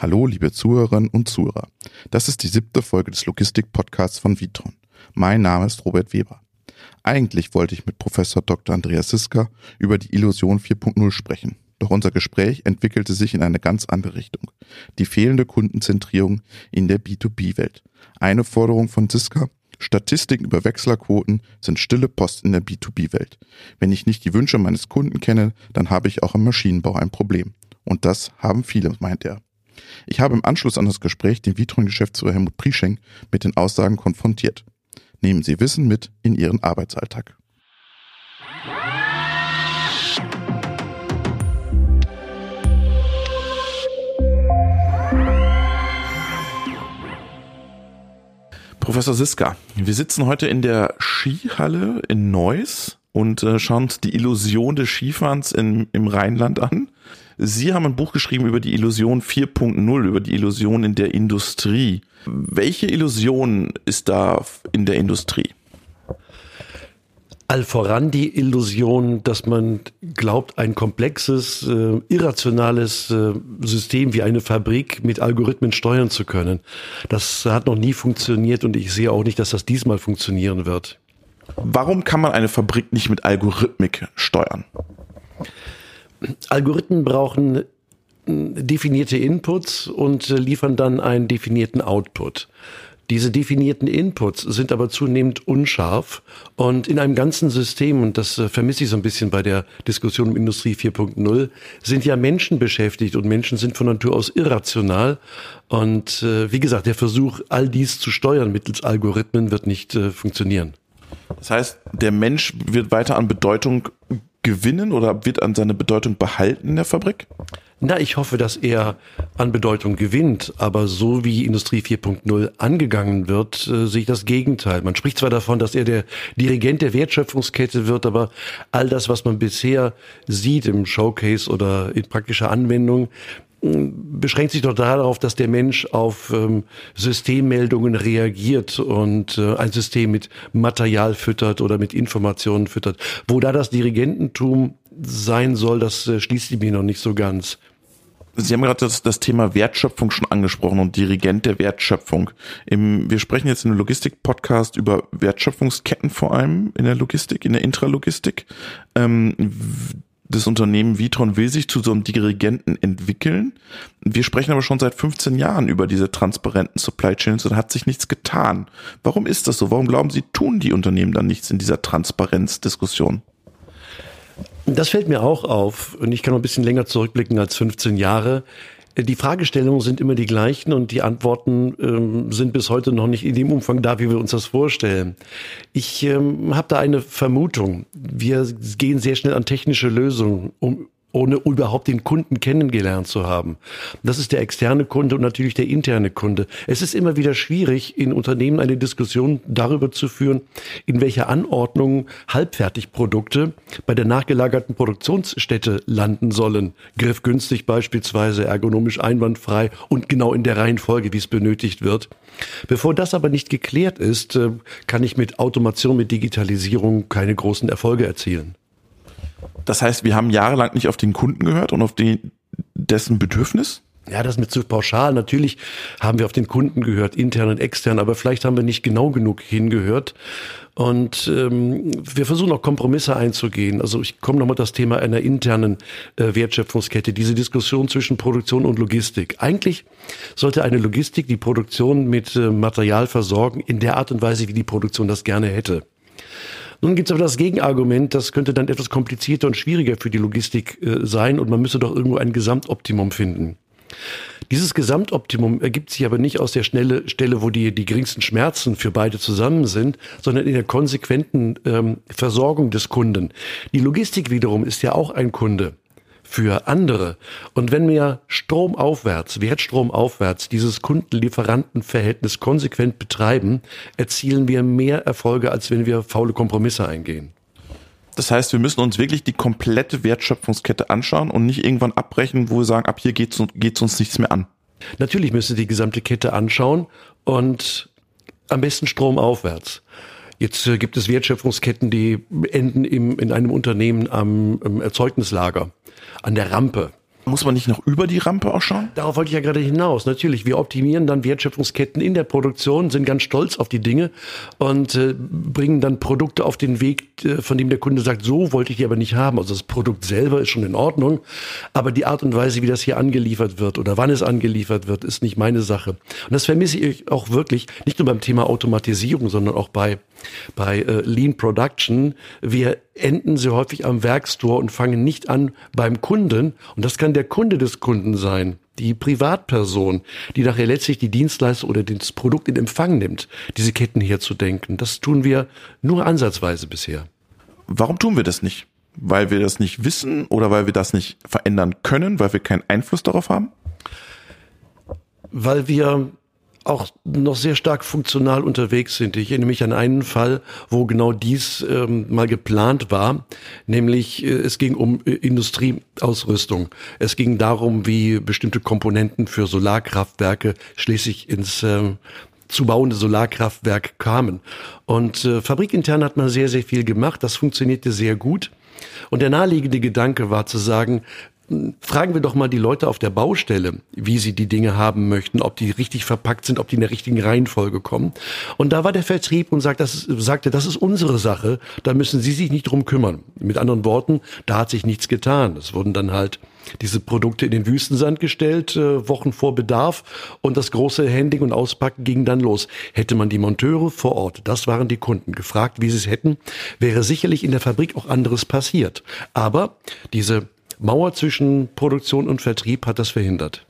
Hallo, liebe Zuhörerinnen und Zuhörer. Das ist die siebte Folge des Logistik-Podcasts von Vitron. Mein Name ist Robert Weber. Eigentlich wollte ich mit Professor Dr. Andreas Siska über die Illusion 4.0 sprechen. Doch unser Gespräch entwickelte sich in eine ganz andere Richtung. Die fehlende Kundenzentrierung in der B2B-Welt. Eine Forderung von Siska, Statistiken über Wechslerquoten sind stille Post in der B2B-Welt. Wenn ich nicht die Wünsche meines Kunden kenne, dann habe ich auch im Maschinenbau ein Problem. Und das haben viele, meint er. Ich habe im Anschluss an das Gespräch den Vitron-Geschäftsführer Helmut Prieschenk mit den Aussagen konfrontiert. Nehmen Sie Wissen mit in Ihren Arbeitsalltag. Professor Siska, wir sitzen heute in der Skihalle in Neuss und äh, schauen uns die Illusion des Skifahrens in, im Rheinland an. Sie haben ein Buch geschrieben über die Illusion 4.0, über die Illusion in der Industrie. Welche Illusion ist da in der Industrie? Allvoran die Illusion, dass man glaubt, ein komplexes, äh, irrationales äh, System wie eine Fabrik mit Algorithmen steuern zu können. Das hat noch nie funktioniert und ich sehe auch nicht, dass das diesmal funktionieren wird. Warum kann man eine Fabrik nicht mit Algorithmik steuern? Algorithmen brauchen äh, definierte Inputs und äh, liefern dann einen definierten Output. Diese definierten Inputs sind aber zunehmend unscharf und in einem ganzen System, und das äh, vermisse ich so ein bisschen bei der Diskussion um Industrie 4.0, sind ja Menschen beschäftigt und Menschen sind von Natur aus irrational. Und äh, wie gesagt, der Versuch, all dies zu steuern mittels Algorithmen wird nicht äh, funktionieren. Das heißt, der Mensch wird weiter an Bedeutung gewinnen oder wird an seine Bedeutung behalten in der Fabrik? Na, ich hoffe, dass er an Bedeutung gewinnt, aber so wie Industrie 4.0 angegangen wird, äh, sehe ich das Gegenteil. Man spricht zwar davon, dass er der Dirigent der Wertschöpfungskette wird, aber all das, was man bisher sieht im Showcase oder in praktischer Anwendung, beschränkt sich doch darauf, dass der Mensch auf ähm, Systemmeldungen reagiert und äh, ein System mit Material füttert oder mit Informationen füttert. Wo da das Dirigententum sein soll, das äh, schließt mir noch nicht so ganz. Sie haben gerade das, das, Thema Wertschöpfung schon angesprochen und Dirigent der Wertschöpfung. Im, wir sprechen jetzt in einem Logistik-Podcast über Wertschöpfungsketten vor allem in der Logistik, in der Intralogistik. Ähm, das Unternehmen Vitron will sich zu so einem Dirigenten entwickeln. Wir sprechen aber schon seit 15 Jahren über diese transparenten Supply Chains und hat sich nichts getan. Warum ist das so? Warum glauben Sie, tun die Unternehmen dann nichts in dieser Transparenzdiskussion? Das fällt mir auch auf und ich kann noch ein bisschen länger zurückblicken als 15 Jahre. Die Fragestellungen sind immer die gleichen und die Antworten ähm, sind bis heute noch nicht in dem Umfang da, wie wir uns das vorstellen. Ich ähm, habe da eine Vermutung. Wir gehen sehr schnell an technische Lösungen, um ohne überhaupt den Kunden kennengelernt zu haben. Das ist der externe Kunde und natürlich der interne Kunde. Es ist immer wieder schwierig, in Unternehmen eine Diskussion darüber zu führen, in welcher Anordnung Halbfertigprodukte bei der nachgelagerten Produktionsstätte landen sollen. Griffgünstig beispielsweise, ergonomisch einwandfrei und genau in der Reihenfolge, wie es benötigt wird. Bevor das aber nicht geklärt ist, äh, kann ich mit Automation, mit Digitalisierung keine großen Erfolge erzielen. Das heißt, wir haben jahrelang nicht auf den Kunden gehört und auf den, dessen Bedürfnis? Ja, das mit zu pauschal. Natürlich haben wir auf den Kunden gehört, intern und extern, aber vielleicht haben wir nicht genau genug hingehört. Und ähm, wir versuchen auch Kompromisse einzugehen. Also ich komme nochmal das Thema einer internen äh, Wertschöpfungskette, diese Diskussion zwischen Produktion und Logistik. Eigentlich sollte eine Logistik die Produktion mit äh, Material versorgen in der Art und Weise, wie die Produktion das gerne hätte. Nun gibt es aber das Gegenargument, das könnte dann etwas komplizierter und schwieriger für die Logistik äh, sein und man müsse doch irgendwo ein Gesamtoptimum finden. Dieses Gesamtoptimum ergibt sich aber nicht aus der Schnelle, Stelle, wo die, die geringsten Schmerzen für beide zusammen sind, sondern in der konsequenten ähm, Versorgung des Kunden. Die Logistik wiederum ist ja auch ein Kunde für andere. Und wenn wir stromaufwärts, Wertstromaufwärts dieses Kundenlieferantenverhältnis konsequent betreiben, erzielen wir mehr Erfolge, als wenn wir faule Kompromisse eingehen. Das heißt, wir müssen uns wirklich die komplette Wertschöpfungskette anschauen und nicht irgendwann abbrechen, wo wir sagen, ab hier geht es uns nichts mehr an. Natürlich müssen Sie die gesamte Kette anschauen und am besten stromaufwärts. Jetzt äh, gibt es Wertschöpfungsketten, die enden im, in einem Unternehmen am Erzeugnislager, an der Rampe. Muss man nicht noch über die Rampe auch schauen? Darauf wollte ich ja gerade hinaus. Natürlich, wir optimieren dann Wertschöpfungsketten in der Produktion, sind ganz stolz auf die Dinge und äh, bringen dann Produkte auf den Weg, äh, von dem der Kunde sagt, so wollte ich die aber nicht haben. Also das Produkt selber ist schon in Ordnung, aber die Art und Weise, wie das hier angeliefert wird oder wann es angeliefert wird, ist nicht meine Sache. Und das vermisse ich auch wirklich, nicht nur beim Thema Automatisierung, sondern auch bei bei äh, Lean Production. Wir enden sehr häufig am Werkstor und fangen nicht an beim Kunden. Und das kann der Kunde des Kunden sein, die Privatperson, die nachher letztlich die Dienstleistung oder das Produkt in Empfang nimmt, diese Ketten herzudenken. Das tun wir nur ansatzweise bisher. Warum tun wir das nicht? Weil wir das nicht wissen oder weil wir das nicht verändern können, weil wir keinen Einfluss darauf haben? Weil wir auch noch sehr stark funktional unterwegs sind. Ich erinnere mich an einen Fall, wo genau dies ähm, mal geplant war, nämlich äh, es ging um äh, Industrieausrüstung. Es ging darum, wie bestimmte Komponenten für Solarkraftwerke schließlich ins äh, zu bauende Solarkraftwerk kamen. Und äh, fabrikintern hat man sehr, sehr viel gemacht. Das funktionierte sehr gut. Und der naheliegende Gedanke war zu sagen, fragen wir doch mal die Leute auf der Baustelle, wie sie die Dinge haben möchten, ob die richtig verpackt sind, ob die in der richtigen Reihenfolge kommen. Und da war der Vertrieb und sagt, das, sagte, das ist unsere Sache, da müssen Sie sich nicht drum kümmern. Mit anderen Worten, da hat sich nichts getan. Es wurden dann halt diese Produkte in den Wüstensand gestellt, äh, Wochen vor Bedarf und das große Handling und Auspacken ging dann los. Hätte man die Monteure vor Ort, das waren die Kunden, gefragt, wie sie es hätten, wäre sicherlich in der Fabrik auch anderes passiert. Aber diese Mauer zwischen Produktion und Vertrieb hat das verhindert.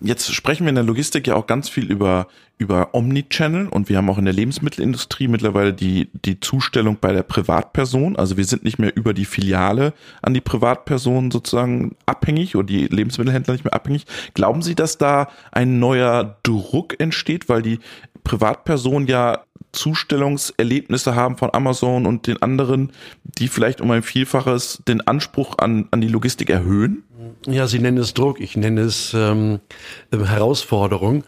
Jetzt sprechen wir in der Logistik ja auch ganz viel über, über Omnichannel und wir haben auch in der Lebensmittelindustrie mittlerweile die, die Zustellung bei der Privatperson. Also wir sind nicht mehr über die Filiale an die Privatperson sozusagen abhängig oder die Lebensmittelhändler nicht mehr abhängig. Glauben Sie, dass da ein neuer Druck entsteht, weil die Privatperson ja Zustellungserlebnisse haben von Amazon und den anderen, die vielleicht um ein Vielfaches den Anspruch an, an die Logistik erhöhen? Ja, Sie nennen es Druck, ich nenne es ähm, Herausforderung.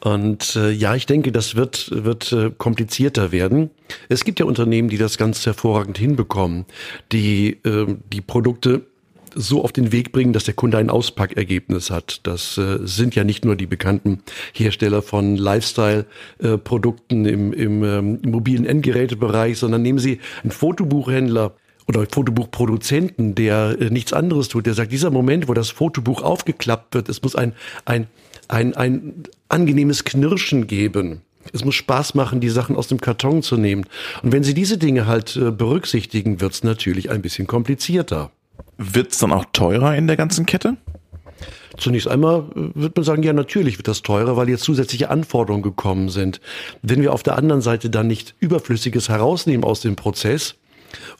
Und äh, ja, ich denke, das wird, wird äh, komplizierter werden. Es gibt ja Unternehmen, die das ganz hervorragend hinbekommen, die äh, die Produkte so auf den Weg bringen, dass der Kunde ein Auspackergebnis hat. Das äh, sind ja nicht nur die bekannten Hersteller von Lifestyle-Produkten äh, im, im ähm, mobilen Endgerätebereich, sondern nehmen Sie einen Fotobuchhändler, oder Fotobuchproduzenten, der äh, nichts anderes tut, der sagt, dieser Moment, wo das Fotobuch aufgeklappt wird, es muss ein, ein, ein, ein angenehmes Knirschen geben. Es muss Spaß machen, die Sachen aus dem Karton zu nehmen. Und wenn Sie diese Dinge halt äh, berücksichtigen, wird es natürlich ein bisschen komplizierter. Wird es dann auch teurer in der ganzen Kette? Zunächst einmal äh, wird man sagen, ja, natürlich wird das teurer, weil jetzt zusätzliche Anforderungen gekommen sind. Wenn wir auf der anderen Seite dann nicht Überflüssiges herausnehmen aus dem Prozess,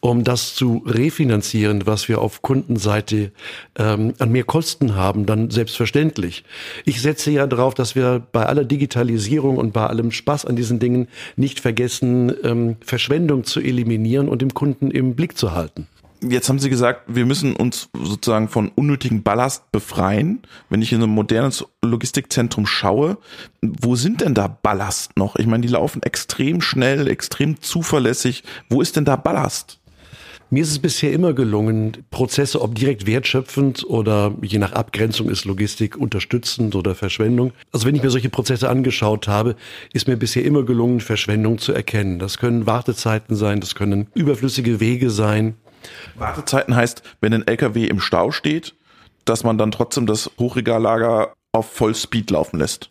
um das zu refinanzieren, was wir auf Kundenseite ähm, an mehr Kosten haben, dann selbstverständlich. Ich setze ja darauf, dass wir bei aller Digitalisierung und bei allem Spaß an diesen Dingen nicht vergessen, ähm, Verschwendung zu eliminieren und dem Kunden im Blick zu halten. Jetzt haben Sie gesagt, wir müssen uns sozusagen von unnötigen Ballast befreien. Wenn ich in ein modernes Logistikzentrum schaue, wo sind denn da Ballast noch? Ich meine, die laufen extrem schnell, extrem zuverlässig. Wo ist denn da Ballast? Mir ist es bisher immer gelungen, Prozesse, ob direkt wertschöpfend oder je nach Abgrenzung ist Logistik unterstützend oder Verschwendung. Also wenn ich mir solche Prozesse angeschaut habe, ist mir bisher immer gelungen, Verschwendung zu erkennen. Das können Wartezeiten sein, das können überflüssige Wege sein, Wartezeiten heißt, wenn ein LKW im Stau steht, dass man dann trotzdem das Hochregallager auf Vollspeed laufen lässt.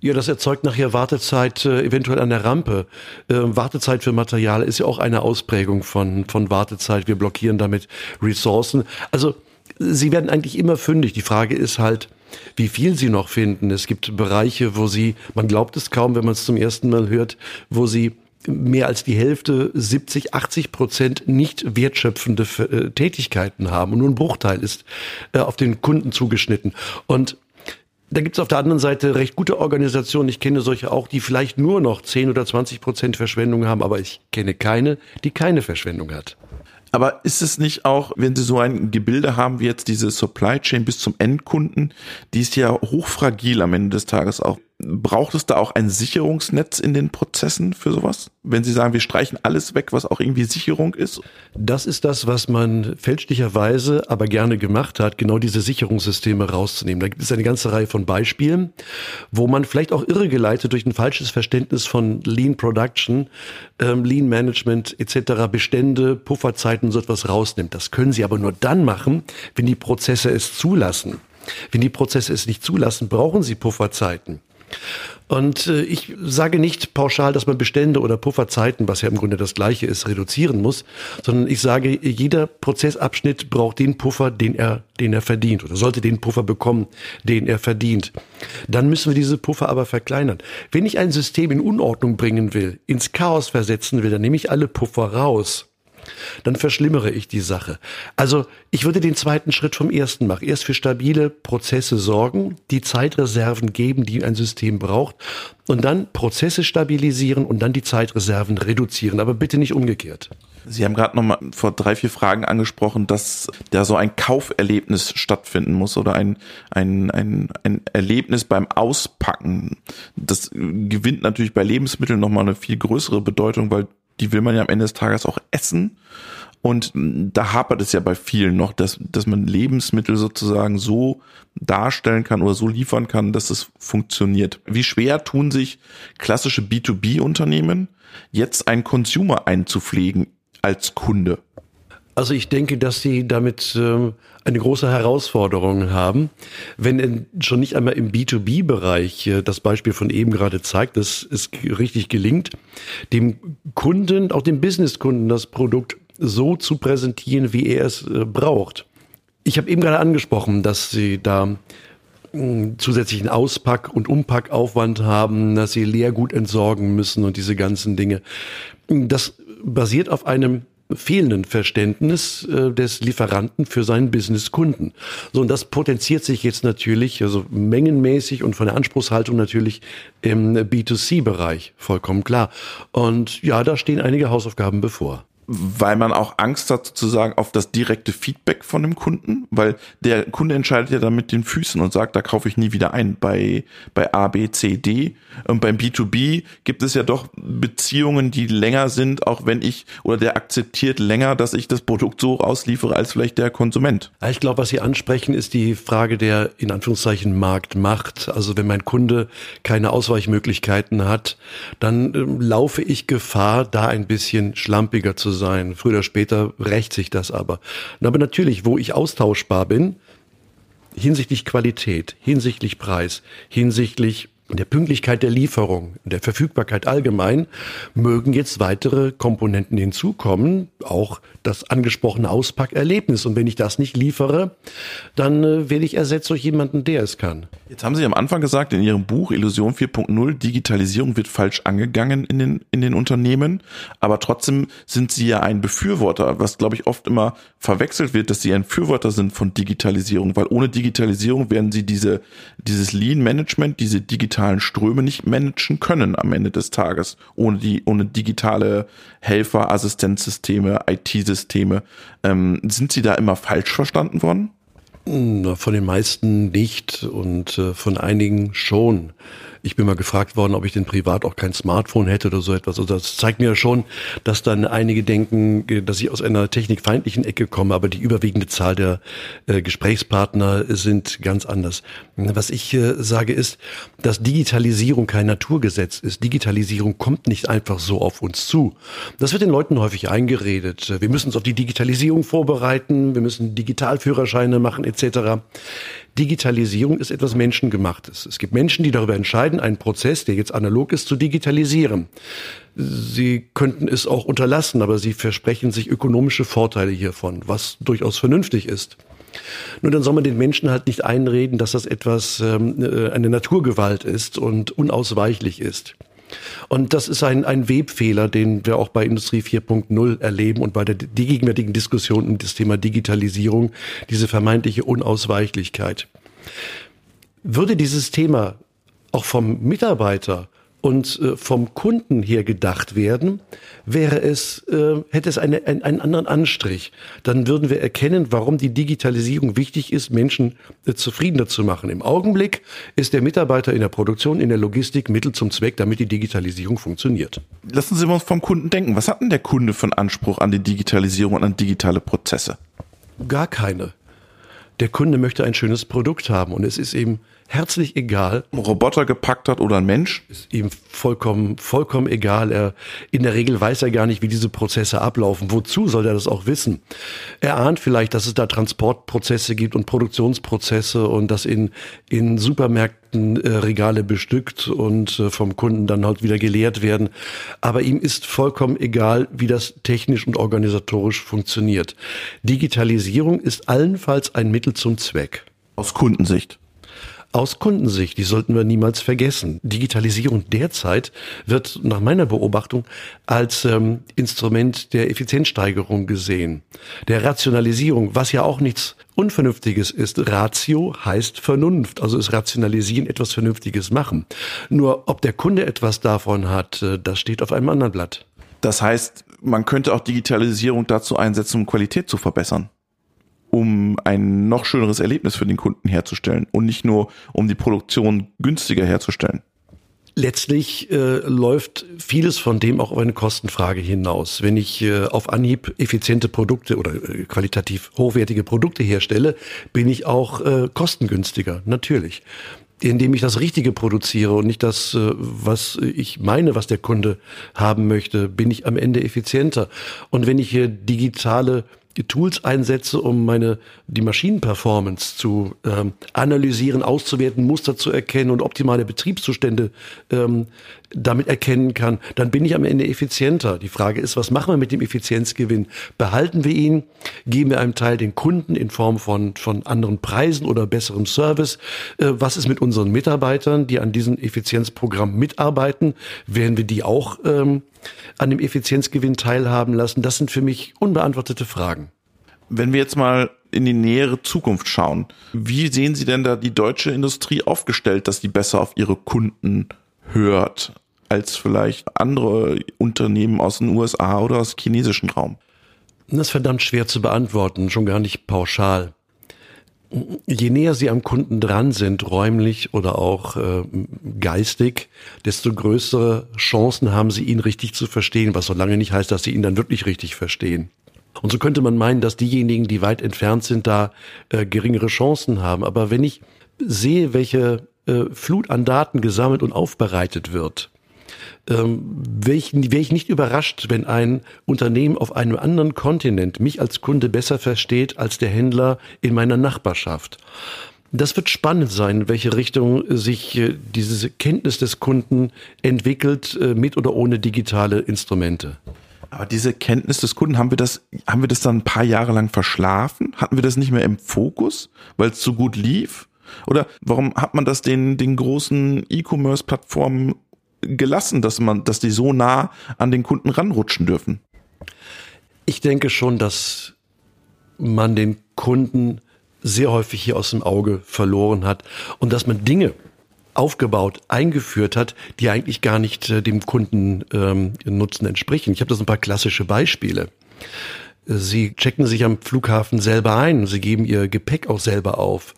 Ja, das erzeugt nachher Wartezeit äh, eventuell an der Rampe. Äh, Wartezeit für Material ist ja auch eine Ausprägung von, von Wartezeit. Wir blockieren damit Ressourcen. Also sie werden eigentlich immer fündig. Die Frage ist halt, wie viel sie noch finden. Es gibt Bereiche, wo sie, man glaubt es kaum, wenn man es zum ersten Mal hört, wo sie mehr als die Hälfte, 70, 80 Prozent nicht wertschöpfende äh, Tätigkeiten haben und nur ein Bruchteil ist äh, auf den Kunden zugeschnitten. Und da gibt es auf der anderen Seite recht gute Organisationen, ich kenne solche auch, die vielleicht nur noch 10 oder 20 Prozent Verschwendung haben, aber ich kenne keine, die keine Verschwendung hat. Aber ist es nicht auch, wenn Sie so ein Gebilde haben wie jetzt diese Supply Chain bis zum Endkunden, die ist ja hochfragil am Ende des Tages auch. Braucht es da auch ein Sicherungsnetz in den Prozessen für sowas? Wenn Sie sagen, wir streichen alles weg, was auch irgendwie Sicherung ist? Das ist das, was man fälschlicherweise aber gerne gemacht hat, genau diese Sicherungssysteme rauszunehmen. Da gibt es eine ganze Reihe von Beispielen, wo man vielleicht auch irregeleitet durch ein falsches Verständnis von Lean Production, ähm, Lean Management etc. Bestände, Pufferzeiten so etwas rausnimmt. Das können Sie aber nur dann machen, wenn die Prozesse es zulassen. Wenn die Prozesse es nicht zulassen, brauchen sie Pufferzeiten. Und äh, ich sage nicht pauschal, dass man Bestände oder Pufferzeiten, was ja im Grunde das gleiche ist, reduzieren muss, sondern ich sage, jeder Prozessabschnitt braucht den Puffer, den er, den er verdient oder sollte den Puffer bekommen, den er verdient. Dann müssen wir diese Puffer aber verkleinern. Wenn ich ein System in Unordnung bringen will, ins Chaos versetzen will, dann nehme ich alle Puffer raus dann verschlimmere ich die Sache. Also ich würde den zweiten Schritt vom ersten machen. Erst für stabile Prozesse sorgen, die Zeitreserven geben, die ein System braucht und dann Prozesse stabilisieren und dann die Zeitreserven reduzieren, aber bitte nicht umgekehrt. Sie haben gerade noch mal vor drei, vier Fragen angesprochen, dass da so ein Kauferlebnis stattfinden muss oder ein, ein, ein, ein Erlebnis beim Auspacken. Das gewinnt natürlich bei Lebensmitteln noch mal eine viel größere Bedeutung, weil die will man ja am Ende des Tages auch essen. Und da hapert es ja bei vielen noch, dass, dass man Lebensmittel sozusagen so darstellen kann oder so liefern kann, dass es funktioniert. Wie schwer tun sich klassische B2B-Unternehmen, jetzt einen Consumer einzupflegen als Kunde? Also ich denke, dass sie damit äh, eine große Herausforderung haben. Wenn schon nicht einmal im B2B-Bereich äh, das Beispiel von eben gerade zeigt, dass es richtig gelingt, dem Kunden, auch dem Businesskunden, das Produkt so zu präsentieren, wie er es äh, braucht. Ich habe eben gerade angesprochen, dass sie da hm, zusätzlichen Auspack- und Umpackaufwand haben, dass sie Leergut entsorgen müssen und diese ganzen Dinge. Das basiert auf einem fehlenden Verständnis äh, des Lieferanten für seinen Businesskunden. So, und das potenziert sich jetzt natürlich, also mengenmäßig und von der Anspruchshaltung natürlich im B2C-Bereich, vollkommen klar. Und ja, da stehen einige Hausaufgaben bevor weil man auch Angst hat sozusagen auf das direkte Feedback von dem Kunden, weil der Kunde entscheidet ja dann mit den Füßen und sagt, da kaufe ich nie wieder ein. Bei, bei A, B, C, D und beim B2B gibt es ja doch Beziehungen, die länger sind, auch wenn ich oder der akzeptiert länger, dass ich das Produkt so ausliefere als vielleicht der Konsument. Ich glaube, was Sie ansprechen, ist die Frage der in Anführungszeichen Marktmacht. Also wenn mein Kunde keine Ausweichmöglichkeiten hat, dann äh, laufe ich Gefahr, da ein bisschen schlampiger zu sein. Früher oder später rächt sich das aber. Aber natürlich, wo ich austauschbar bin, hinsichtlich Qualität, hinsichtlich Preis, hinsichtlich der Pünktlichkeit der Lieferung, der Verfügbarkeit allgemein, mögen jetzt weitere Komponenten hinzukommen, auch das angesprochene Auspackerlebnis. Und wenn ich das nicht liefere, dann äh, werde ich ersetzt durch jemanden, der es kann. Jetzt haben Sie am Anfang gesagt, in Ihrem Buch Illusion 4.0, Digitalisierung wird falsch angegangen in den, in den Unternehmen, aber trotzdem sind Sie ja ein Befürworter, was glaube ich oft immer verwechselt wird, dass Sie ein Befürworter sind von Digitalisierung, weil ohne Digitalisierung werden Sie diese, dieses Lean Management, diese digitalen Ströme nicht managen können am Ende des Tages, ohne die, ohne digitale Helfer, Assistenzsysteme, IT-Systeme. Ähm, sind Sie da immer falsch verstanden worden? Von den meisten nicht und äh, von einigen schon. Ich bin mal gefragt worden, ob ich denn privat auch kein Smartphone hätte oder so etwas. Also das zeigt mir schon, dass dann einige denken, dass ich aus einer technikfeindlichen Ecke komme, aber die überwiegende Zahl der äh, Gesprächspartner sind ganz anders. Was ich äh, sage ist, dass Digitalisierung kein Naturgesetz ist. Digitalisierung kommt nicht einfach so auf uns zu. Das wird den Leuten häufig eingeredet. Wir müssen uns auf die Digitalisierung vorbereiten, wir müssen Digitalführerscheine machen etc. Digitalisierung ist etwas Menschengemachtes. Es gibt Menschen, die darüber entscheiden, einen Prozess, der jetzt analog ist, zu digitalisieren. Sie könnten es auch unterlassen, aber sie versprechen sich ökonomische Vorteile hiervon, was durchaus vernünftig ist. Nur dann soll man den Menschen halt nicht einreden, dass das etwas ähm, äh, eine Naturgewalt ist und unausweichlich ist. Und das ist ein, ein Webfehler, den wir auch bei Industrie 4.0 erleben und bei der die gegenwärtigen Diskussion um das Thema Digitalisierung, diese vermeintliche Unausweichlichkeit. Würde dieses Thema auch vom Mitarbeiter und äh, vom Kunden her gedacht werden, wäre es, äh, hätte es eine, ein, einen anderen Anstrich. Dann würden wir erkennen, warum die Digitalisierung wichtig ist, Menschen äh, zufriedener zu machen. Im Augenblick ist der Mitarbeiter in der Produktion, in der Logistik Mittel zum Zweck, damit die Digitalisierung funktioniert. Lassen Sie uns vom Kunden denken. Was hat denn der Kunde einen Anspruch an die Digitalisierung und an digitale Prozesse? Gar keine. Der Kunde möchte ein schönes Produkt haben und es ist eben herzlich egal. Ein Roboter gepackt hat oder ein Mensch? Ist ihm vollkommen, vollkommen egal. Er, in der Regel weiß er gar nicht, wie diese Prozesse ablaufen. Wozu soll er das auch wissen? Er ahnt vielleicht, dass es da Transportprozesse gibt und Produktionsprozesse und dass in, in Supermärkten äh, Regale bestückt und äh, vom Kunden dann halt wieder geleert werden. Aber ihm ist vollkommen egal, wie das technisch und organisatorisch funktioniert. Digitalisierung ist allenfalls ein Mittel zum Zweck. Aus Kundensicht aus Kundensicht, die sollten wir niemals vergessen. Digitalisierung derzeit wird nach meiner Beobachtung als ähm, Instrument der Effizienzsteigerung gesehen, der Rationalisierung, was ja auch nichts Unvernünftiges ist. Ratio heißt Vernunft, also ist Rationalisieren etwas Vernünftiges machen. Nur ob der Kunde etwas davon hat, äh, das steht auf einem anderen Blatt. Das heißt, man könnte auch Digitalisierung dazu einsetzen, um Qualität zu verbessern um ein noch schöneres Erlebnis für den Kunden herzustellen und nicht nur um die Produktion günstiger herzustellen. Letztlich äh, läuft vieles von dem auch auf eine Kostenfrage hinaus. Wenn ich äh, auf Anhieb effiziente Produkte oder äh, qualitativ hochwertige Produkte herstelle, bin ich auch äh, kostengünstiger, natürlich. Indem ich das Richtige produziere und nicht das, äh, was ich meine, was der Kunde haben möchte, bin ich am Ende effizienter. Und wenn ich hier digitale Tools einsetze, um meine die Maschinenperformance zu ähm, analysieren, auszuwerten, Muster zu erkennen und optimale Betriebszustände ähm, damit erkennen kann, dann bin ich am Ende effizienter. Die Frage ist, was machen wir mit dem Effizienzgewinn? Behalten wir ihn? Geben wir einem Teil den Kunden in Form von, von anderen Preisen oder besserem Service? Äh, was ist mit unseren Mitarbeitern, die an diesem Effizienzprogramm mitarbeiten? Werden wir die auch ähm, an dem Effizienzgewinn teilhaben lassen? Das sind für mich unbeantwortete Fragen. Wenn wir jetzt mal in die nähere Zukunft schauen, wie sehen Sie denn da die deutsche Industrie aufgestellt, dass die besser auf ihre Kunden hört als vielleicht andere Unternehmen aus den USA oder aus dem chinesischen Raum? Das ist verdammt schwer zu beantworten, schon gar nicht pauschal. Je näher Sie am Kunden dran sind, räumlich oder auch äh, geistig, desto größere Chancen haben Sie, ihn richtig zu verstehen, was so lange nicht heißt, dass Sie ihn dann wirklich richtig verstehen. Und so könnte man meinen, dass diejenigen, die weit entfernt sind, da äh, geringere Chancen haben. Aber wenn ich sehe, welche äh, Flut an Daten gesammelt und aufbereitet wird, ähm, wäre ich, wär ich nicht überrascht, wenn ein Unternehmen auf einem anderen Kontinent mich als Kunde besser versteht als der Händler in meiner Nachbarschaft. Das wird spannend sein, in welche Richtung sich äh, diese Kenntnis des Kunden entwickelt, äh, mit oder ohne digitale Instrumente. Aber diese Kenntnis des Kunden, haben wir das, haben wir das dann ein paar Jahre lang verschlafen? Hatten wir das nicht mehr im Fokus, weil es so gut lief? Oder warum hat man das den, den großen E-Commerce-Plattformen gelassen, dass man, dass die so nah an den Kunden ranrutschen dürfen? Ich denke schon, dass man den Kunden sehr häufig hier aus dem Auge verloren hat und dass man Dinge aufgebaut, eingeführt hat, die eigentlich gar nicht äh, dem Kunden ähm, Nutzen entsprechen. Ich habe das ein paar klassische Beispiele. Sie checken sich am Flughafen selber ein, sie geben ihr Gepäck auch selber auf.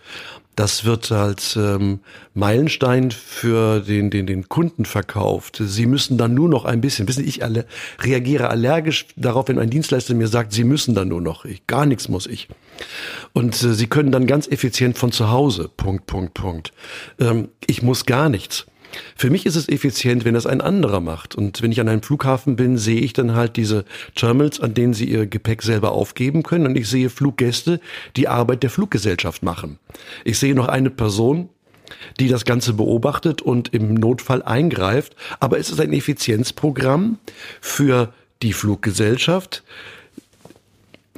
Das wird als ähm, Meilenstein für den, den, den Kunden verkauft. Sie müssen dann nur noch ein bisschen, wissen Sie, ich alle, reagiere allergisch darauf, wenn ein Dienstleister mir sagt, Sie müssen dann nur noch. Ich, gar nichts muss ich. Und äh, Sie können dann ganz effizient von zu Hause. Punkt, Punkt, Punkt. Ähm, ich muss gar nichts. Für mich ist es effizient, wenn das ein anderer macht. Und wenn ich an einem Flughafen bin, sehe ich dann halt diese Terminals, an denen sie ihr Gepäck selber aufgeben können. Und ich sehe Fluggäste, die Arbeit der Fluggesellschaft machen. Ich sehe noch eine Person, die das Ganze beobachtet und im Notfall eingreift. Aber es ist ein Effizienzprogramm für die Fluggesellschaft,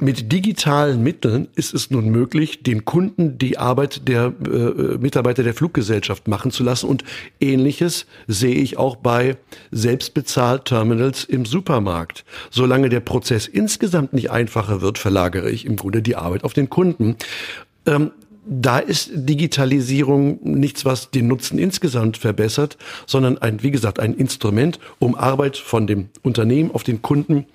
mit digitalen Mitteln ist es nun möglich, den Kunden die Arbeit der äh, Mitarbeiter der Fluggesellschaft machen zu lassen. Und ähnliches sehe ich auch bei Selbstbezahlt-Terminals im Supermarkt. Solange der Prozess insgesamt nicht einfacher wird, verlagere ich im Grunde die Arbeit auf den Kunden. Ähm, da ist Digitalisierung nichts, was den Nutzen insgesamt verbessert, sondern ein, wie gesagt, ein Instrument, um Arbeit von dem Unternehmen auf den Kunden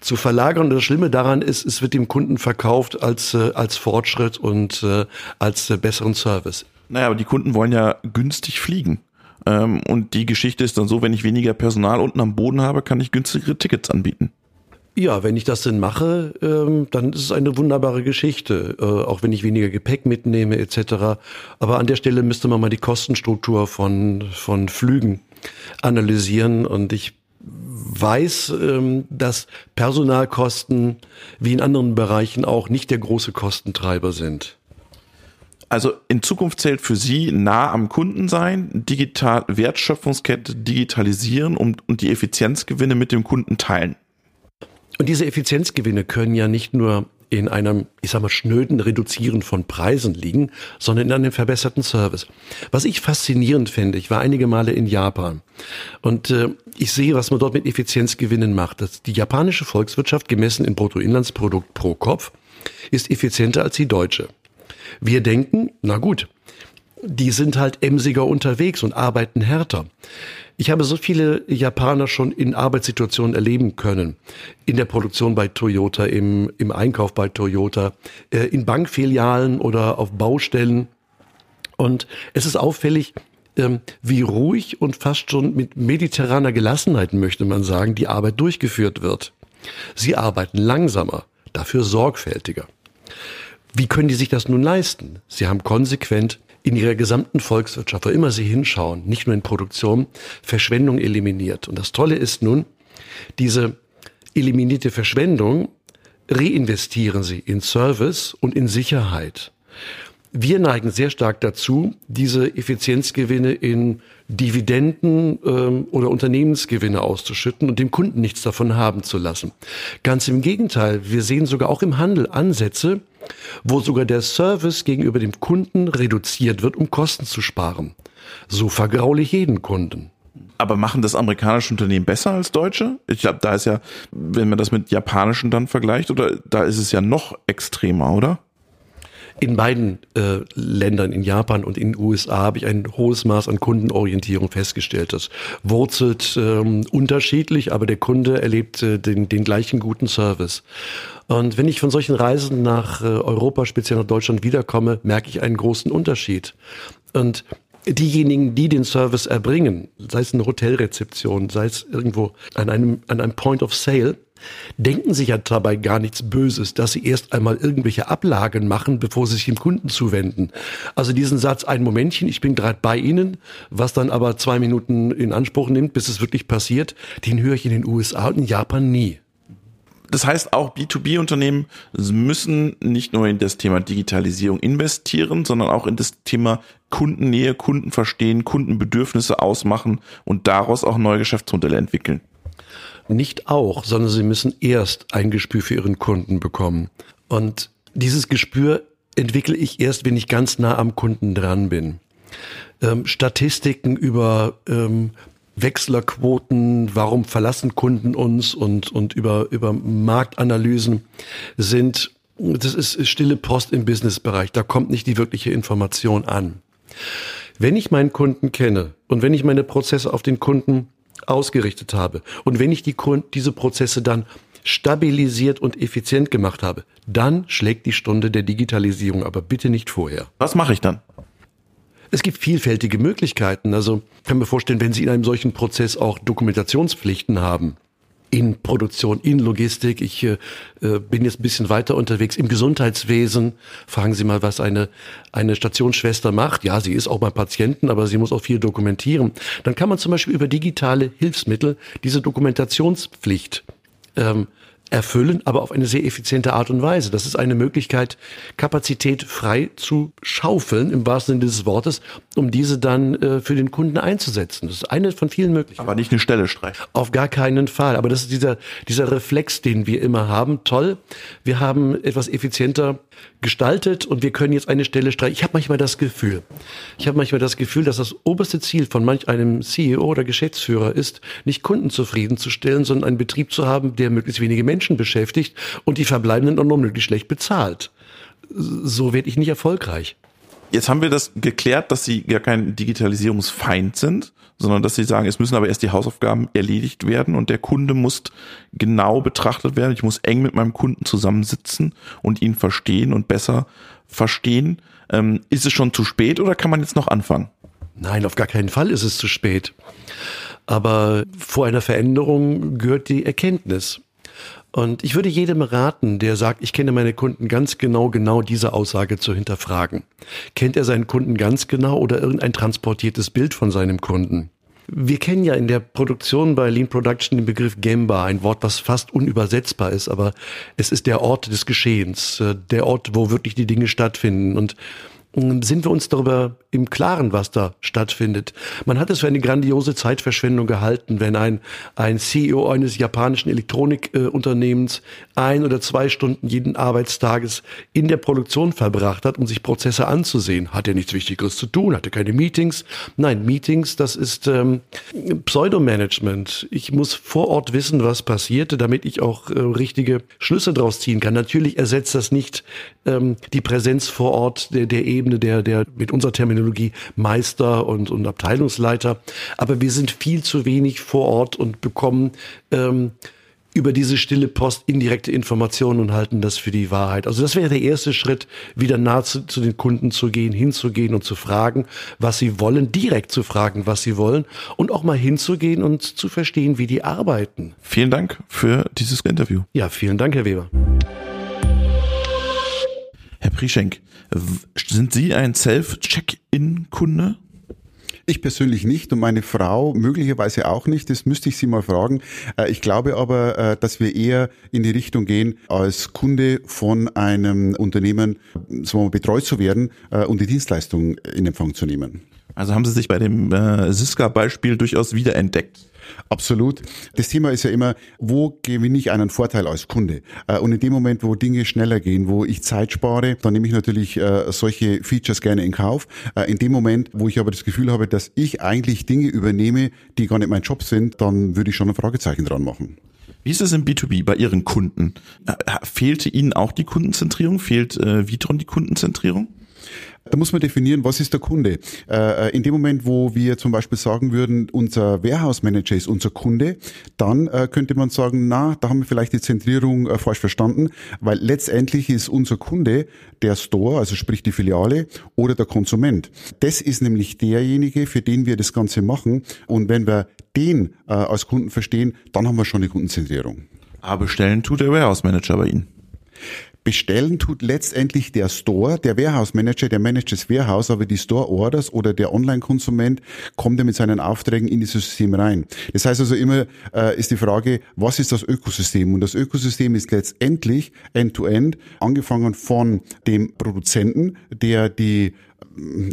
zu verlagern. Und das Schlimme daran ist, es wird dem Kunden verkauft als, äh, als Fortschritt und äh, als äh, besseren Service. Naja, aber die Kunden wollen ja günstig fliegen. Ähm, und die Geschichte ist dann so, wenn ich weniger Personal unten am Boden habe, kann ich günstigere Tickets anbieten. Ja, wenn ich das denn mache, ähm, dann ist es eine wunderbare Geschichte, äh, auch wenn ich weniger Gepäck mitnehme etc. Aber an der Stelle müsste man mal die Kostenstruktur von, von Flügen analysieren und ich weiß, ähm, dass Personalkosten wie in anderen Bereichen auch nicht der große Kostentreiber sind. Also in Zukunft zählt für Sie nah am Kunden sein, digital Wertschöpfungskette digitalisieren und, und die Effizienzgewinne mit dem Kunden teilen. Und diese Effizienzgewinne können ja nicht nur in einem, ich sag mal, schnöden Reduzieren von Preisen liegen, sondern in einem verbesserten Service. Was ich faszinierend finde, ich war einige Male in Japan und äh, ich sehe, was man dort mit Effizienzgewinnen macht. Das, die japanische Volkswirtschaft, gemessen in Bruttoinlandsprodukt pro Kopf, ist effizienter als die deutsche. Wir denken, na gut, die sind halt emsiger unterwegs und arbeiten härter. Ich habe so viele Japaner schon in Arbeitssituationen erleben können. In der Produktion bei Toyota, im, im Einkauf bei Toyota, äh, in Bankfilialen oder auf Baustellen. Und es ist auffällig, ähm, wie ruhig und fast schon mit mediterraner Gelassenheit, möchte man sagen, die Arbeit durchgeführt wird. Sie arbeiten langsamer, dafür sorgfältiger. Wie können die sich das nun leisten? Sie haben konsequent in ihrer gesamten Volkswirtschaft, wo immer sie hinschauen, nicht nur in Produktion, Verschwendung eliminiert. Und das Tolle ist nun, diese eliminierte Verschwendung reinvestieren sie in Service und in Sicherheit. Wir neigen sehr stark dazu, diese Effizienzgewinne in Dividenden ähm, oder Unternehmensgewinne auszuschütten und dem Kunden nichts davon haben zu lassen. Ganz im Gegenteil, wir sehen sogar auch im Handel Ansätze, wo sogar der Service gegenüber dem Kunden reduziert wird, um Kosten zu sparen. So vergraule ich jeden Kunden. Aber machen das amerikanische Unternehmen besser als deutsche? Ich glaube, da ist ja, wenn man das mit japanischen dann vergleicht, oder da ist es ja noch extremer, oder? In beiden äh, Ländern, in Japan und in den USA, habe ich ein hohes Maß an Kundenorientierung festgestellt. Das wurzelt ähm, unterschiedlich, aber der Kunde erlebt äh, den, den gleichen guten Service. Und wenn ich von solchen Reisen nach äh, Europa, speziell nach Deutschland wiederkomme, merke ich einen großen Unterschied. Und diejenigen, die den Service erbringen, sei es eine Hotelrezeption, sei es irgendwo an einem, an einem Point of Sale, denken sich ja dabei gar nichts Böses, dass sie erst einmal irgendwelche Ablagen machen, bevor sie sich dem Kunden zuwenden. Also diesen Satz, ein Momentchen, ich bin gerade bei Ihnen, was dann aber zwei Minuten in Anspruch nimmt, bis es wirklich passiert, den höre ich in den USA und in Japan nie. Das heißt, auch B2B-Unternehmen müssen nicht nur in das Thema Digitalisierung investieren, sondern auch in das Thema Kundennähe, Kunden verstehen, Kundenbedürfnisse ausmachen und daraus auch neue Geschäftsmodelle entwickeln nicht auch, sondern sie müssen erst ein Gespür für ihren Kunden bekommen. Und dieses Gespür entwickle ich erst, wenn ich ganz nah am Kunden dran bin. Ähm, Statistiken über ähm, Wechslerquoten, warum verlassen Kunden uns und, und über, über Marktanalysen sind, das ist stille Post im Businessbereich. Da kommt nicht die wirkliche Information an. Wenn ich meinen Kunden kenne und wenn ich meine Prozesse auf den Kunden ausgerichtet habe und wenn ich die, diese Prozesse dann stabilisiert und effizient gemacht habe, dann schlägt die Stunde der Digitalisierung, aber bitte nicht vorher. Was mache ich dann? Es gibt vielfältige Möglichkeiten. Also kann mir vorstellen, wenn Sie in einem solchen Prozess auch Dokumentationspflichten haben, in Produktion, in Logistik. Ich äh, bin jetzt ein bisschen weiter unterwegs im Gesundheitswesen. Fragen Sie mal, was eine, eine Stationsschwester macht. Ja, sie ist auch mal Patienten, aber sie muss auch viel dokumentieren. Dann kann man zum Beispiel über digitale Hilfsmittel diese Dokumentationspflicht ähm, erfüllen, aber auf eine sehr effiziente Art und Weise. Das ist eine Möglichkeit, Kapazität frei zu schaufeln, im wahrsten Sinne des Wortes, um diese dann äh, für den Kunden einzusetzen. Das ist eine von vielen Möglichkeiten. Aber nicht eine Stelle streichen. Auf gar keinen Fall. Aber das ist dieser, dieser Reflex, den wir immer haben. Toll, wir haben etwas effizienter gestaltet und wir können jetzt eine Stelle streichen. Ich habe manchmal das Gefühl, ich habe manchmal das Gefühl, dass das oberste Ziel von manch einem CEO oder Geschäftsführer ist, nicht Kunden zufriedenzustellen, sondern einen Betrieb zu haben, der möglichst wenige Menschen beschäftigt und die Verbleibenden auch noch möglichst schlecht bezahlt. So werde ich nicht erfolgreich. Jetzt haben wir das geklärt, dass Sie gar kein Digitalisierungsfeind sind, sondern dass Sie sagen, es müssen aber erst die Hausaufgaben erledigt werden und der Kunde muss genau betrachtet werden. Ich muss eng mit meinem Kunden zusammensitzen und ihn verstehen und besser verstehen. Ähm, ist es schon zu spät oder kann man jetzt noch anfangen? Nein, auf gar keinen Fall ist es zu spät. Aber vor einer Veränderung gehört die Erkenntnis. Und ich würde jedem raten, der sagt, ich kenne meine Kunden ganz genau, genau diese Aussage zu hinterfragen. Kennt er seinen Kunden ganz genau oder irgendein transportiertes Bild von seinem Kunden? Wir kennen ja in der Produktion bei Lean Production den Begriff Gemba, ein Wort, was fast unübersetzbar ist, aber es ist der Ort des Geschehens, äh, der Ort, wo wirklich die Dinge stattfinden. Und sind wir uns darüber im Klaren, was da stattfindet. Man hat es für eine grandiose Zeitverschwendung gehalten, wenn ein, ein CEO eines japanischen Elektronikunternehmens äh, ein oder zwei Stunden jeden Arbeitstages in der Produktion verbracht hat, um sich Prozesse anzusehen. Hat er nichts Wichtigeres zu tun? Hat er keine Meetings? Nein, Meetings, das ist ähm, Pseudomanagement. Ich muss vor Ort wissen, was passierte, damit ich auch äh, richtige Schlüsse daraus ziehen kann. Natürlich ersetzt das nicht ähm, die Präsenz vor Ort der, der Ebene der, der mit unserer Terminologie Meister und, und Abteilungsleiter. Aber wir sind viel zu wenig vor Ort und bekommen ähm, über diese stille Post indirekte Informationen und halten das für die Wahrheit. Also das wäre der erste Schritt, wieder nah zu, zu, den Kunden zu gehen, hinzugehen und zu fragen, was sie wollen, direkt zu fragen, was sie wollen und auch mal hinzugehen und zu verstehen, wie die arbeiten. Vielen Dank für dieses Interview. Ja, vielen Dank, Herr Weber. Herr Prischenk, sind Sie ein Self-Check-In-Kunde? Ich persönlich nicht und meine Frau möglicherweise auch nicht. Das müsste ich sie mal fragen. Äh, ich glaube aber, äh, dass wir eher in die Richtung gehen, als Kunde von einem Unternehmen betreut zu werden äh, und die Dienstleistung in Empfang zu nehmen. Also haben Sie sich bei dem Siska-Beispiel durchaus wiederentdeckt? Absolut. Das Thema ist ja immer, wo gewinne ich einen Vorteil als Kunde? Äh, und in dem Moment, wo Dinge schneller gehen, wo ich Zeit spare, dann nehme ich natürlich äh, solche Features gerne in Kauf. Äh, in dem Moment, wo ich aber das Gefühl habe, dass ich eigentlich Dinge übernehme, die gar nicht mein Job sind, dann würde ich schon ein Fragezeichen dran machen. Wie ist es im B2B bei Ihren Kunden? Fehlte Ihnen auch die Kundenzentrierung? Fehlt Vitron die Kundenzentrierung? Da muss man definieren, was ist der Kunde. Äh, in dem Moment, wo wir zum Beispiel sagen würden, unser Warehouse Manager ist unser Kunde, dann äh, könnte man sagen, na, da haben wir vielleicht die Zentrierung äh, falsch verstanden, weil letztendlich ist unser Kunde der Store, also sprich die Filiale oder der Konsument. Das ist nämlich derjenige, für den wir das Ganze machen. Und wenn wir den als Kunden verstehen, dann haben wir schon eine Kundenzentrierung. Aber bestellen tut der Warehouse Manager bei Ihnen. Bestellen tut letztendlich der Store, der Warehouse Manager, der managt das Warehouse, aber die Store Orders oder der Online-Konsument kommt ja mit seinen Aufträgen in dieses System rein. Das heißt also immer äh, ist die Frage, was ist das Ökosystem? Und das Ökosystem ist letztendlich end-to-end, -End, angefangen von dem Produzenten, der die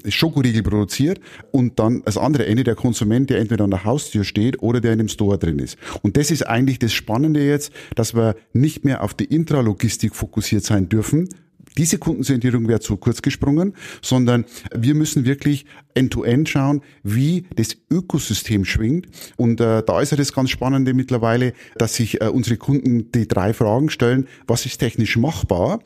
Schokoriegel produziert und dann das andere Ende der Konsument, der entweder an der Haustür steht oder der in dem Store drin ist. Und das ist eigentlich das Spannende jetzt, dass wir nicht mehr auf die Intralogistik fokussiert sein dürfen, diese Kundenzentrierung wäre zu kurz gesprungen, sondern wir müssen wirklich end-to-end -end schauen, wie das Ökosystem schwingt. Und äh, da ist ja das ganz Spannende mittlerweile, dass sich äh, unsere Kunden die drei Fragen stellen, was ist technisch machbar,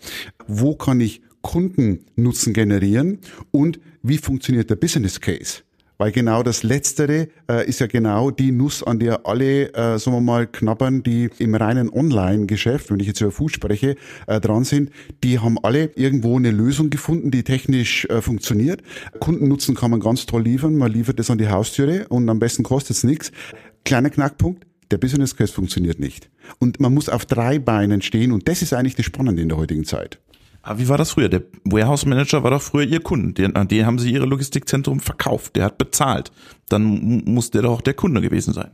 wo kann ich Kundennutzen generieren und wie funktioniert der Business Case? Weil genau das Letztere äh, ist ja genau die Nuss, an der alle, äh, sagen wir mal, knabbern, die im reinen Online-Geschäft, wenn ich jetzt über Food spreche, äh, dran sind. Die haben alle irgendwo eine Lösung gefunden, die technisch äh, funktioniert. Kundennutzen kann man ganz toll liefern. Man liefert das an die Haustüre und am besten kostet es nichts. Kleiner Knackpunkt. Der Business Case funktioniert nicht. Und man muss auf drei Beinen stehen und das ist eigentlich das Spannende in der heutigen Zeit. Aber wie war das früher? Der Warehouse Manager war doch früher Ihr Kunden. Den, an den haben Sie Ihre Logistikzentrum verkauft. Der hat bezahlt. Dann muss der doch auch der Kunde gewesen sein.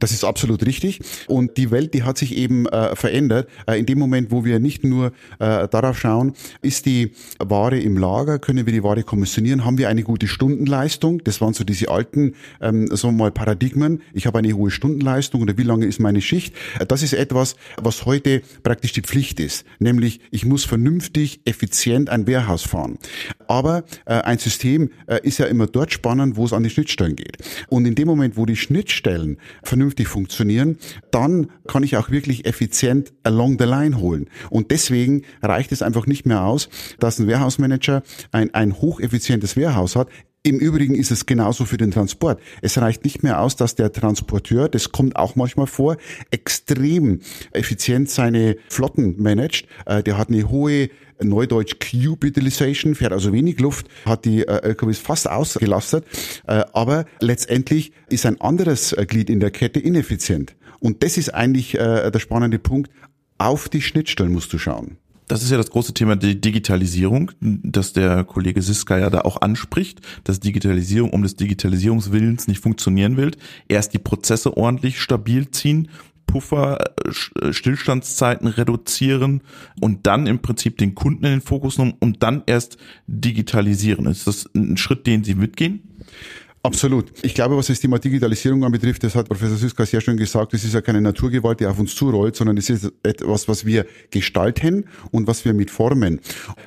Das ist absolut richtig. Und die Welt, die hat sich eben äh, verändert. Äh, in dem Moment, wo wir nicht nur äh, darauf schauen, ist die Ware im Lager, können wir die Ware kommissionieren, haben wir eine gute Stundenleistung. Das waren so diese alten, ähm, wir mal, Paradigmen. Ich habe eine hohe Stundenleistung oder wie lange ist meine Schicht. Äh, das ist etwas, was heute praktisch die Pflicht ist. Nämlich, ich muss vernünftig, effizient ein Warehouse fahren. Aber äh, ein System äh, ist ja immer dort spannend, wo es an die Schnittstellen geht. Und in dem Moment, wo die Schnittstellen vernünftig funktionieren, dann kann ich auch wirklich effizient along the line holen. Und deswegen reicht es einfach nicht mehr aus, dass ein Warehouse Manager ein, ein hocheffizientes Warehouse hat. Im Übrigen ist es genauso für den Transport. Es reicht nicht mehr aus, dass der Transporteur, das kommt auch manchmal vor, extrem effizient seine Flotten managt. Äh, der hat eine hohe Neudeutsch Cube Utilization, fährt also wenig Luft, hat die äh, LKWs fast ausgelastet, äh, aber letztendlich ist ein anderes Glied in der Kette ineffizient. Und das ist eigentlich der spannende Punkt. Auf die Schnittstellen musst du schauen das ist ja das große Thema die Digitalisierung, dass der Kollege Siska ja da auch anspricht, dass Digitalisierung um des Digitalisierungswillens nicht funktionieren will. Erst die Prozesse ordentlich stabil ziehen, Puffer, äh, Stillstandszeiten reduzieren und dann im Prinzip den Kunden in den Fokus nehmen und dann erst digitalisieren. Ist das ein Schritt, den Sie mitgehen? Absolut. Ich glaube, was das Thema Digitalisierung anbetrifft, das hat Professor Süska sehr schön gesagt, es ist ja keine Naturgewalt, die auf uns zurollt, sondern es ist etwas, was wir gestalten und was wir mit formen.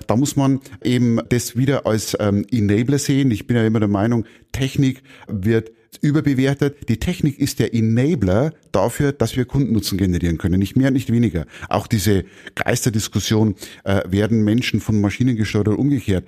Da muss man eben das wieder als ähm, Enabler sehen. Ich bin ja immer der Meinung, Technik wird überbewertet. Die Technik ist der Enabler dafür, dass wir Kundennutzen generieren können, nicht mehr, nicht weniger. Auch diese Geisterdiskussion, äh, werden Menschen von Maschinen gesteuert oder umgekehrt.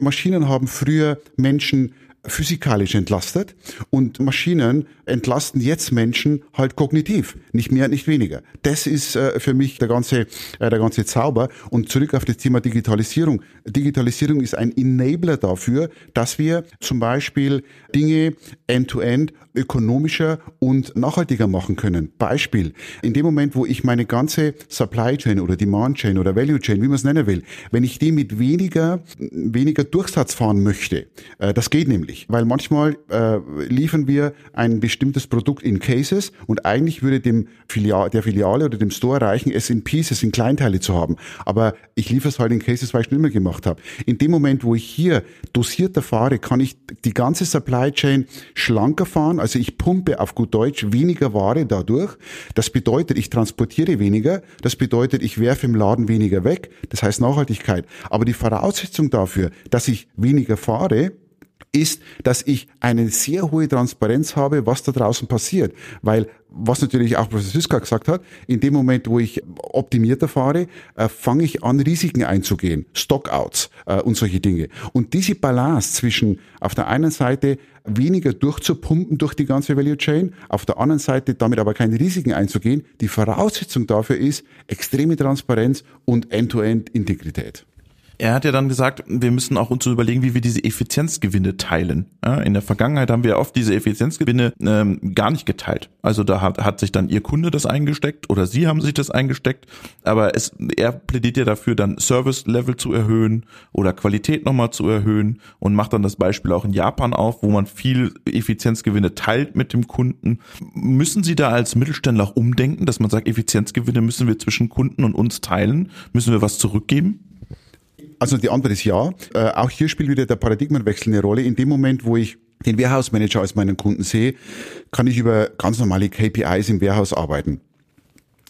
Maschinen haben früher Menschen physikalisch entlastet und Maschinen entlasten jetzt Menschen halt kognitiv, nicht mehr, nicht weniger. Das ist äh, für mich der ganze, äh, der ganze Zauber. Und zurück auf das Thema Digitalisierung. Digitalisierung ist ein Enabler dafür, dass wir zum Beispiel Dinge end-to-end -end ökonomischer und nachhaltiger machen können. Beispiel, in dem Moment, wo ich meine ganze Supply Chain oder Demand Chain oder Value Chain, wie man es nennen will, wenn ich die mit weniger, weniger Durchsatz fahren möchte, äh, das geht nämlich, weil manchmal äh, liefern wir ein bestimmtes Produkt in Cases und eigentlich würde dem Filial, der Filiale oder dem Store reichen, es in Pieces, in Kleinteile zu haben. Aber ich liefere es halt in Cases, weil ich schon immer gemacht habe. In dem Moment, wo ich hier dosierter fahre, kann ich die ganze Supply Chain schlanker fahren, also ich pumpe auf gut Deutsch weniger Ware dadurch. Das bedeutet, ich transportiere weniger. Das bedeutet, ich werfe im Laden weniger weg. Das heißt Nachhaltigkeit. Aber die Voraussetzung dafür, dass ich weniger fahre, ist, dass ich eine sehr hohe Transparenz habe, was da draußen passiert. Weil, was natürlich auch Professor Siska gesagt hat, in dem Moment, wo ich optimierter fahre, äh, fange ich an, Risiken einzugehen, Stockouts äh, und solche Dinge. Und diese Balance zwischen auf der einen Seite weniger durchzupumpen durch die ganze Value Chain, auf der anderen Seite damit aber keine Risiken einzugehen, die Voraussetzung dafür ist extreme Transparenz und End-to-End-Integrität. Er hat ja dann gesagt, wir müssen auch uns überlegen, wie wir diese Effizienzgewinne teilen. In der Vergangenheit haben wir oft diese Effizienzgewinne ähm, gar nicht geteilt. Also da hat, hat sich dann ihr Kunde das eingesteckt oder sie haben sich das eingesteckt. Aber es, er plädiert ja dafür, dann Service-Level zu erhöhen oder Qualität nochmal zu erhöhen und macht dann das Beispiel auch in Japan auf, wo man viel Effizienzgewinne teilt mit dem Kunden. Müssen Sie da als Mittelständler auch umdenken, dass man sagt, Effizienzgewinne müssen wir zwischen Kunden und uns teilen? Müssen wir was zurückgeben? Also die Antwort ist ja. Äh, auch hier spielt wieder der Paradigmenwechsel eine Rolle. In dem Moment, wo ich den Warehouse Manager als meinen Kunden sehe, kann ich über ganz normale KPIs im Warehouse arbeiten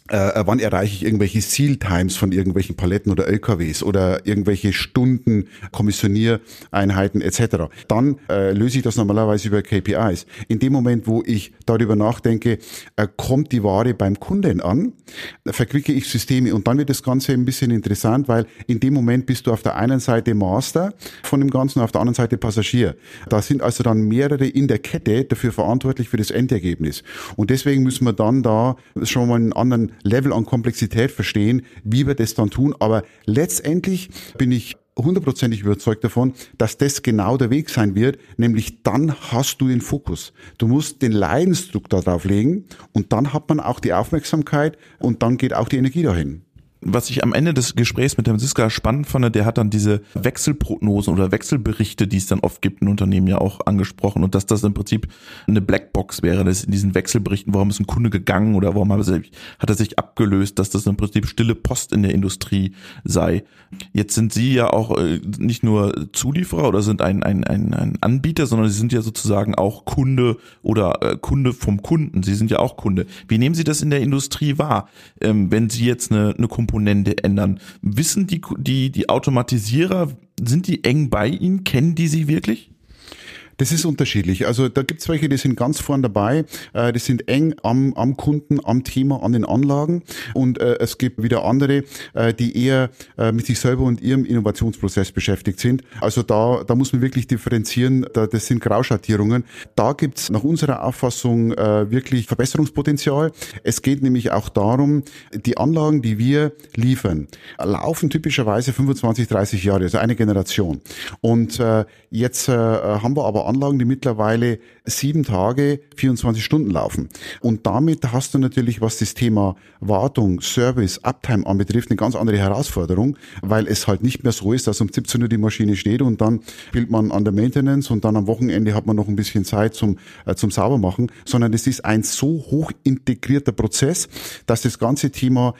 äh, wann erreiche ich irgendwelche Seal-Times von irgendwelchen Paletten oder LKWs oder irgendwelche Stunden, Kommissioniereinheiten etc. Dann äh, löse ich das normalerweise über KPIs. In dem Moment, wo ich darüber nachdenke, äh, kommt die Ware beim Kunden an, verquicke ich Systeme und dann wird das Ganze ein bisschen interessant, weil in dem Moment bist du auf der einen Seite Master von dem Ganzen, auf der anderen Seite Passagier. Da sind also dann mehrere in der Kette dafür verantwortlich für das Endergebnis. Und deswegen müssen wir dann da schon mal einen anderen Level an Komplexität verstehen, wie wir das dann tun. Aber letztendlich bin ich hundertprozentig überzeugt davon, dass das genau der Weg sein wird, nämlich dann hast du den Fokus. Du musst den Leidensdruck darauf legen und dann hat man auch die Aufmerksamkeit und dann geht auch die Energie dahin was ich am Ende des Gesprächs mit dem Siska spannend fand, der hat dann diese Wechselprognosen oder Wechselberichte, die es dann oft gibt in Unternehmen ja auch angesprochen und dass das im Prinzip eine Blackbox wäre, dass in diesen Wechselberichten, warum ist ein Kunde gegangen oder warum hat er sich abgelöst, dass das im Prinzip stille Post in der Industrie sei. Jetzt sind Sie ja auch äh, nicht nur Zulieferer oder sind ein, ein, ein, ein Anbieter, sondern Sie sind ja sozusagen auch Kunde oder äh, Kunde vom Kunden. Sie sind ja auch Kunde. Wie nehmen Sie das in der Industrie wahr, ähm, wenn Sie jetzt eine, eine Komponente ändern. Wissen die, die, die Automatisierer, sind die eng bei Ihnen? Kennen die Sie wirklich? Das ist unterschiedlich. Also da gibt's welche, die sind ganz vorn dabei, äh, die sind eng am, am Kunden, am Thema, an den Anlagen. Und äh, es gibt wieder andere, äh, die eher äh, mit sich selber und ihrem Innovationsprozess beschäftigt sind. Also da, da muss man wirklich differenzieren, da, das sind Grauschattierungen. Da gibt's nach unserer Auffassung äh, wirklich Verbesserungspotenzial. Es geht nämlich auch darum, die Anlagen, die wir liefern, laufen typischerweise 25, 30 Jahre, also eine Generation. Und äh, jetzt äh, haben wir aber Anlagen, die mittlerweile sieben Tage, 24 Stunden laufen. Und damit hast du natürlich, was das Thema Wartung, Service, Uptime anbetrifft, eine ganz andere Herausforderung, weil es halt nicht mehr so ist, dass um 17 Uhr die Maschine steht und dann spielt man an der Maintenance und dann am Wochenende hat man noch ein bisschen Zeit zum, äh, zum Saubermachen, sondern es ist ein so hoch integrierter Prozess, dass das ganze Thema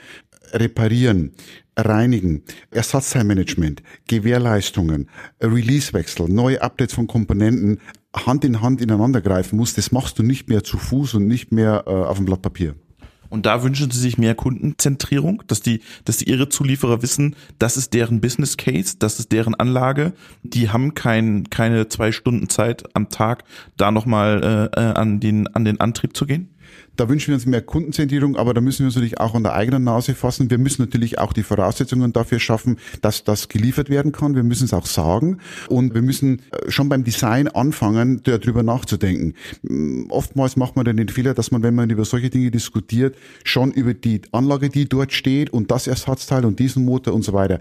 reparieren, reinigen, Ersatzteilmanagement, Gewährleistungen, Releasewechsel, neue Updates von Komponenten Hand in Hand ineinander greifen muss, das machst du nicht mehr zu Fuß und nicht mehr äh, auf dem Blatt Papier. Und da wünschen Sie sich mehr Kundenzentrierung, dass die, dass die Ihre Zulieferer wissen, das ist deren Business Case, das ist deren Anlage. Die haben kein, keine zwei Stunden Zeit am Tag, da nochmal äh, äh, an den, an den Antrieb zu gehen? Da wünschen wir uns mehr Kundenzentrierung, aber da müssen wir uns natürlich auch an der eigenen Nase fassen. Wir müssen natürlich auch die Voraussetzungen dafür schaffen, dass das geliefert werden kann. Wir müssen es auch sagen und wir müssen äh, schon beim Design anfangen, darüber nachzudenken. Mm, oftmals macht man dann den Fehler, dass man, wenn man über solche Dinge diskutiert, schon über die Anlage, die dort steht und das Ersatzteil und diesen Motor und so weiter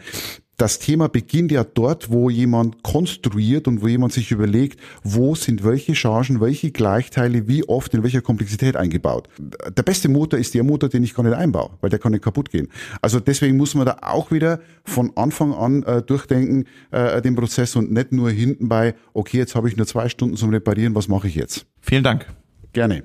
das Thema beginnt ja dort, wo jemand konstruiert und wo jemand sich überlegt, wo sind welche Chargen, welche Gleichteile, wie oft, in welcher Komplexität eingebaut. Der beste Motor ist der Motor, den ich gar nicht einbaue, weil der kann nicht kaputt gehen. Also deswegen muss man da auch wieder von Anfang an äh, durchdenken, äh, den Prozess und nicht nur hinten bei, okay, jetzt habe ich nur zwei Stunden zum Reparieren, was mache ich jetzt? Vielen Dank. Gerne.